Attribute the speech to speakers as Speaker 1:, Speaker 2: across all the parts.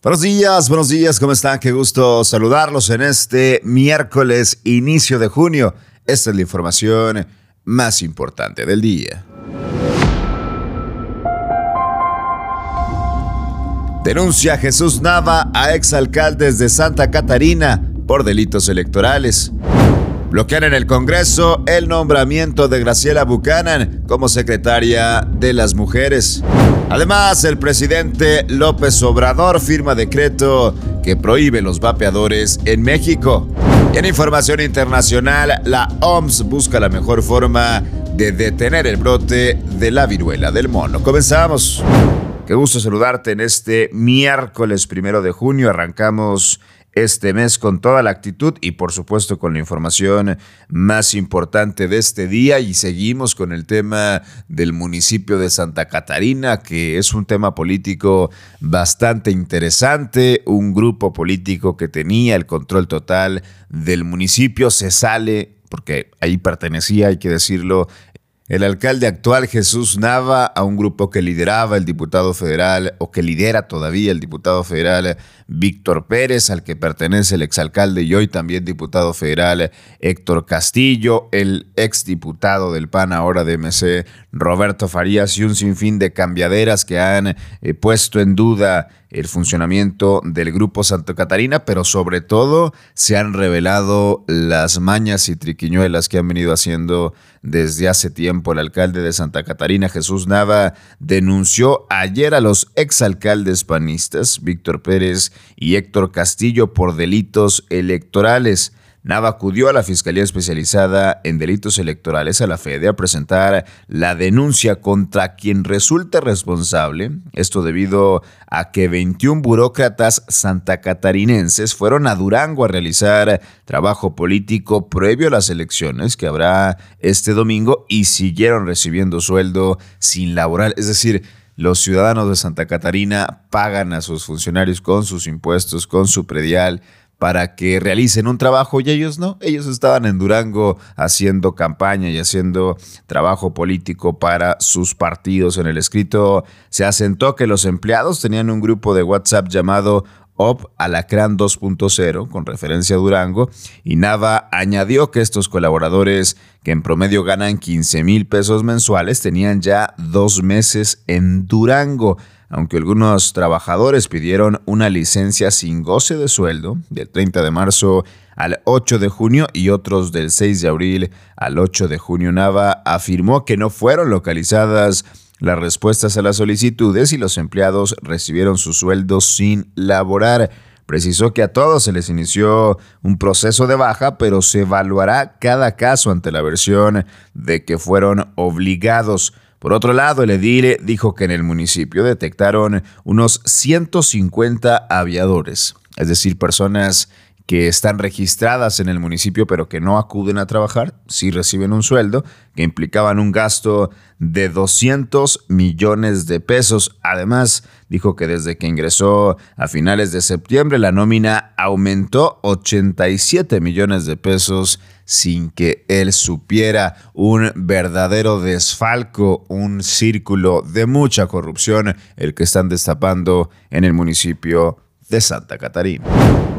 Speaker 1: Buenos días, buenos días, ¿cómo están? Qué gusto saludarlos en este miércoles, inicio de junio. Esta es la información más importante del día. Denuncia Jesús Nava a exalcaldes de Santa Catarina por delitos electorales. Bloquean en el Congreso el nombramiento de Graciela Buchanan como secretaria de las mujeres. Además, el presidente López Obrador firma decreto que prohíbe los vapeadores en México. En información internacional, la OMS busca la mejor forma de detener el brote de la viruela del mono. Comenzamos. Qué gusto saludarte en este miércoles primero de junio. Arrancamos este mes con toda la actitud y por supuesto con la información más importante de este día. Y seguimos con el tema del municipio de Santa Catarina que es un tema político bastante interesante, un grupo político que tenía el control total del municipio. Se sale porque ahí pertenecía, hay que decirlo, el alcalde actual Jesús Nava a un grupo que lideraba el diputado federal o que lidera todavía el diputado federal Víctor Pérez, al que pertenece el exalcalde y hoy también diputado federal Héctor Castillo, el exdiputado del PAN ahora de MC Roberto Farías y un sinfín de cambiaderas que han eh, puesto en duda el funcionamiento del Grupo Santa Catarina, pero sobre todo se han revelado las mañas y triquiñuelas que han venido haciendo desde hace tiempo. El alcalde de Santa Catarina, Jesús Nava, denunció ayer a los exalcaldes panistas, Víctor Pérez y Héctor Castillo, por delitos electorales. Nava acudió a la Fiscalía Especializada en Delitos Electorales a la FEDE a presentar la denuncia contra quien resulte responsable, esto debido a que 21 burócratas santacatarinenses fueron a Durango a realizar trabajo político previo a las elecciones que habrá este domingo y siguieron recibiendo sueldo sin laboral, es decir, los ciudadanos de Santa Catarina pagan a sus funcionarios con sus impuestos, con su predial, para que realicen un trabajo y ellos no. Ellos estaban en Durango haciendo campaña y haciendo trabajo político para sus partidos. En el escrito se asentó que los empleados tenían un grupo de WhatsApp llamado OP Alacrán 2.0, con referencia a Durango, y Nava añadió que estos colaboradores, que en promedio ganan 15 mil pesos mensuales, tenían ya dos meses en Durango aunque algunos trabajadores pidieron una licencia sin goce de sueldo del 30 de marzo al 8 de junio y otros del 6 de abril al 8 de junio, Nava afirmó que no fueron localizadas las respuestas a las solicitudes y los empleados recibieron su sueldo sin laborar. Precisó que a todos se les inició un proceso de baja, pero se evaluará cada caso ante la versión de que fueron obligados. Por otro lado, el edil dijo que en el municipio detectaron unos 150 aviadores, es decir, personas que están registradas en el municipio pero que no acuden a trabajar, sí reciben un sueldo, que implicaban un gasto de 200 millones de pesos. Además, dijo que desde que ingresó a finales de septiembre la nómina aumentó 87 millones de pesos sin que él supiera un verdadero desfalco, un círculo de mucha corrupción el que están destapando en el municipio de Santa Catarina.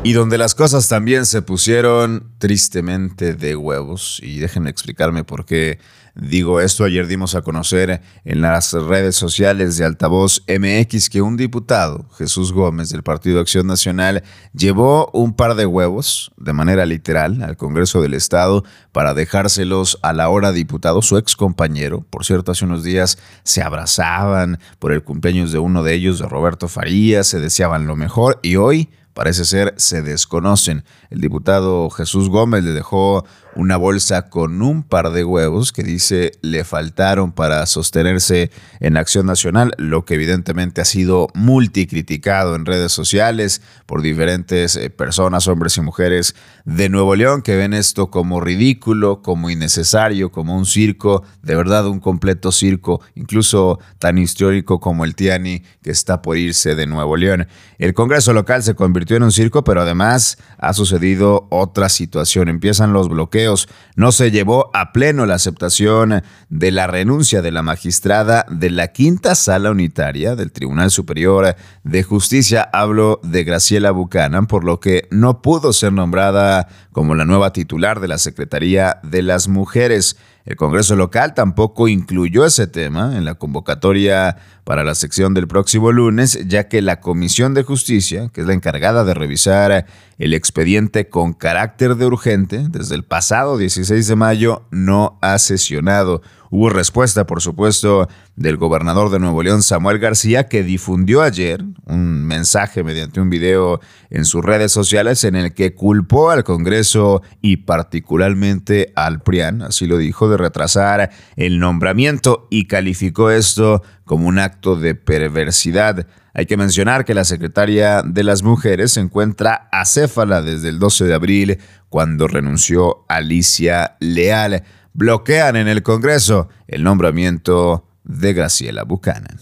Speaker 1: Y donde las cosas también se pusieron tristemente de huevos, y déjenme explicarme por qué Digo esto, ayer dimos a conocer en las redes sociales de Altavoz MX que un diputado, Jesús Gómez del Partido Acción Nacional, llevó un par de huevos, de manera literal, al Congreso del Estado para dejárselos a la hora diputado, su ex compañero. Por cierto, hace unos días se abrazaban por el cumpleaños de uno de ellos, de Roberto Farías, se deseaban lo mejor y hoy parece ser se desconocen. El diputado Jesús Gómez le dejó una bolsa con un par de huevos que dice le faltaron para sostenerse en Acción Nacional, lo que evidentemente ha sido multicriticado en redes sociales por diferentes eh, personas, hombres y mujeres de Nuevo León que ven esto como ridículo, como innecesario, como un circo, de verdad un completo circo, incluso tan histórico como el Tiani que está por irse de Nuevo León. El Congreso local se convirtió en un circo, pero además ha sucedido otra situación. Empiezan los bloqueos. No se llevó a pleno la aceptación de la renuncia de la magistrada de la quinta sala unitaria del Tribunal Superior de Justicia. Hablo de Graciela Buchanan, por lo que no pudo ser nombrada como la nueva titular de la Secretaría de las Mujeres. El Congreso local tampoco incluyó ese tema en la convocatoria para la sección del próximo lunes, ya que la Comisión de Justicia, que es la encargada de revisar el expediente con carácter de urgente, desde el pasado 16 de mayo no ha sesionado. Hubo respuesta, por supuesto, del gobernador de Nuevo León, Samuel García, que difundió ayer un mensaje mediante un video en sus redes sociales en el que culpó al Congreso y particularmente al PRIAN, así lo dijo, de retrasar el nombramiento y calificó esto como un acto de perversidad. Hay que mencionar que la secretaria de las mujeres se encuentra acéfala desde el 12 de abril, cuando renunció Alicia Leal. Bloquean en el Congreso el nombramiento de Graciela Buchanan.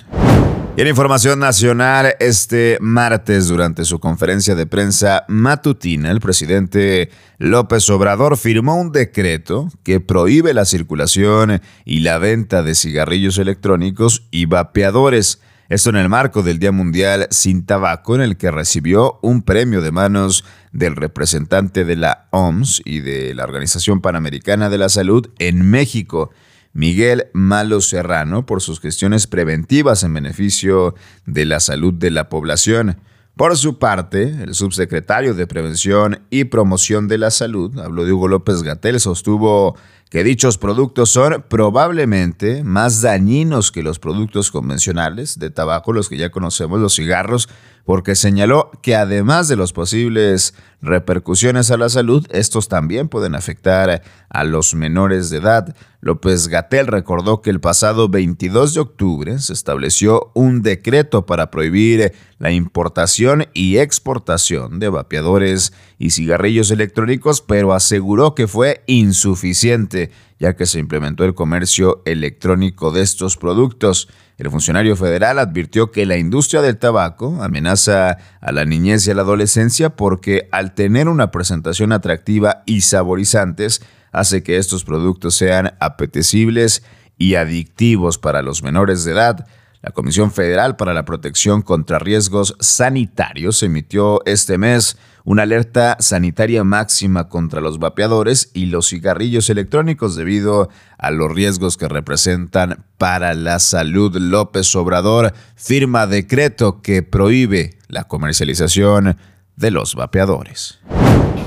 Speaker 1: Y en información nacional, este martes, durante su conferencia de prensa matutina, el presidente López Obrador firmó un decreto que prohíbe la circulación y la venta de cigarrillos electrónicos y vapeadores. Esto en el marco del Día Mundial sin Tabaco, en el que recibió un premio de manos del representante de la OMS y de la Organización Panamericana de la Salud en México, Miguel Malo Serrano, por sus gestiones preventivas en beneficio de la salud de la población. Por su parte, el subsecretario de Prevención y Promoción de la Salud, habló de Hugo López Gatel, sostuvo que dichos productos son probablemente más dañinos que los productos convencionales de tabaco, los que ya conocemos, los cigarros, porque señaló que además de las posibles repercusiones a la salud, estos también pueden afectar a los menores de edad. López Gatel recordó que el pasado 22 de octubre se estableció un decreto para prohibir la importación y exportación de vapeadores y cigarrillos electrónicos, pero aseguró que fue insuficiente ya que se implementó el comercio electrónico de estos productos. El funcionario federal advirtió que la industria del tabaco amenaza a la niñez y a la adolescencia porque al tener una presentación atractiva y saborizantes, hace que estos productos sean apetecibles y adictivos para los menores de edad. La Comisión Federal para la Protección contra Riesgos Sanitarios emitió este mes una alerta sanitaria máxima contra los vapeadores y los cigarrillos electrónicos debido a los riesgos que representan para la salud. López Obrador firma decreto que prohíbe la comercialización de los vapeadores.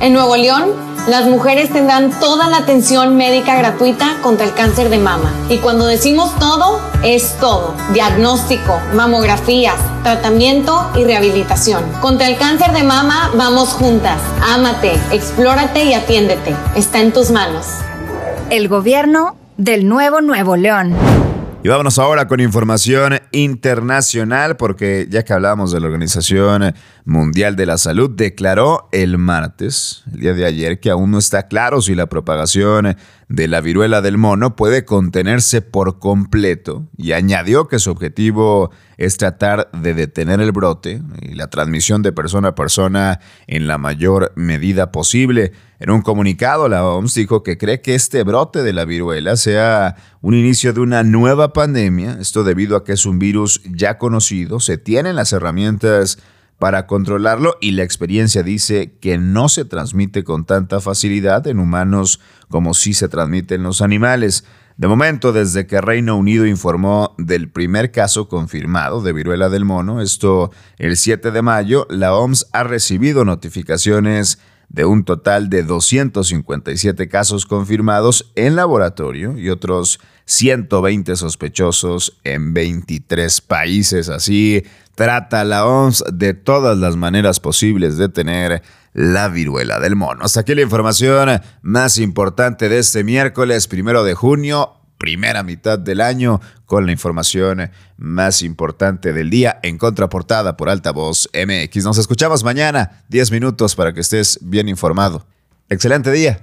Speaker 2: En Nuevo León, las mujeres tendrán toda la atención médica gratuita contra el cáncer de mama. Y cuando decimos todo, es todo. Diagnóstico, mamografías, tratamiento y rehabilitación. Contra el cáncer de mama vamos juntas. Ámate, explórate y atiéndete. Está en tus manos.
Speaker 3: El gobierno del nuevo Nuevo León.
Speaker 1: Y vámonos ahora con información internacional, porque ya que hablábamos de la Organización Mundial de la Salud, declaró el martes, el día de ayer, que aún no está claro si la propagación de la viruela del mono puede contenerse por completo. Y añadió que su objetivo es tratar de detener el brote y la transmisión de persona a persona en la mayor medida posible. En un comunicado, la OMS dijo que cree que este brote de la viruela sea un inicio de una nueva pandemia, esto debido a que es un virus ya conocido, se tienen las herramientas para controlarlo y la experiencia dice que no se transmite con tanta facilidad en humanos como si se transmite en los animales. De momento, desde que Reino Unido informó del primer caso confirmado de viruela del mono, esto el 7 de mayo, la OMS ha recibido notificaciones de un total de 257 casos confirmados en laboratorio y otros 120 sospechosos en 23 países. Así trata la OMS de todas las maneras posibles de tener la viruela del mono. Hasta aquí la información más importante de este miércoles, primero de junio primera mitad del año con la información más importante del día en contraportada por Altavoz MX. Nos escuchamos mañana, 10 minutos para que estés bien informado. Excelente día.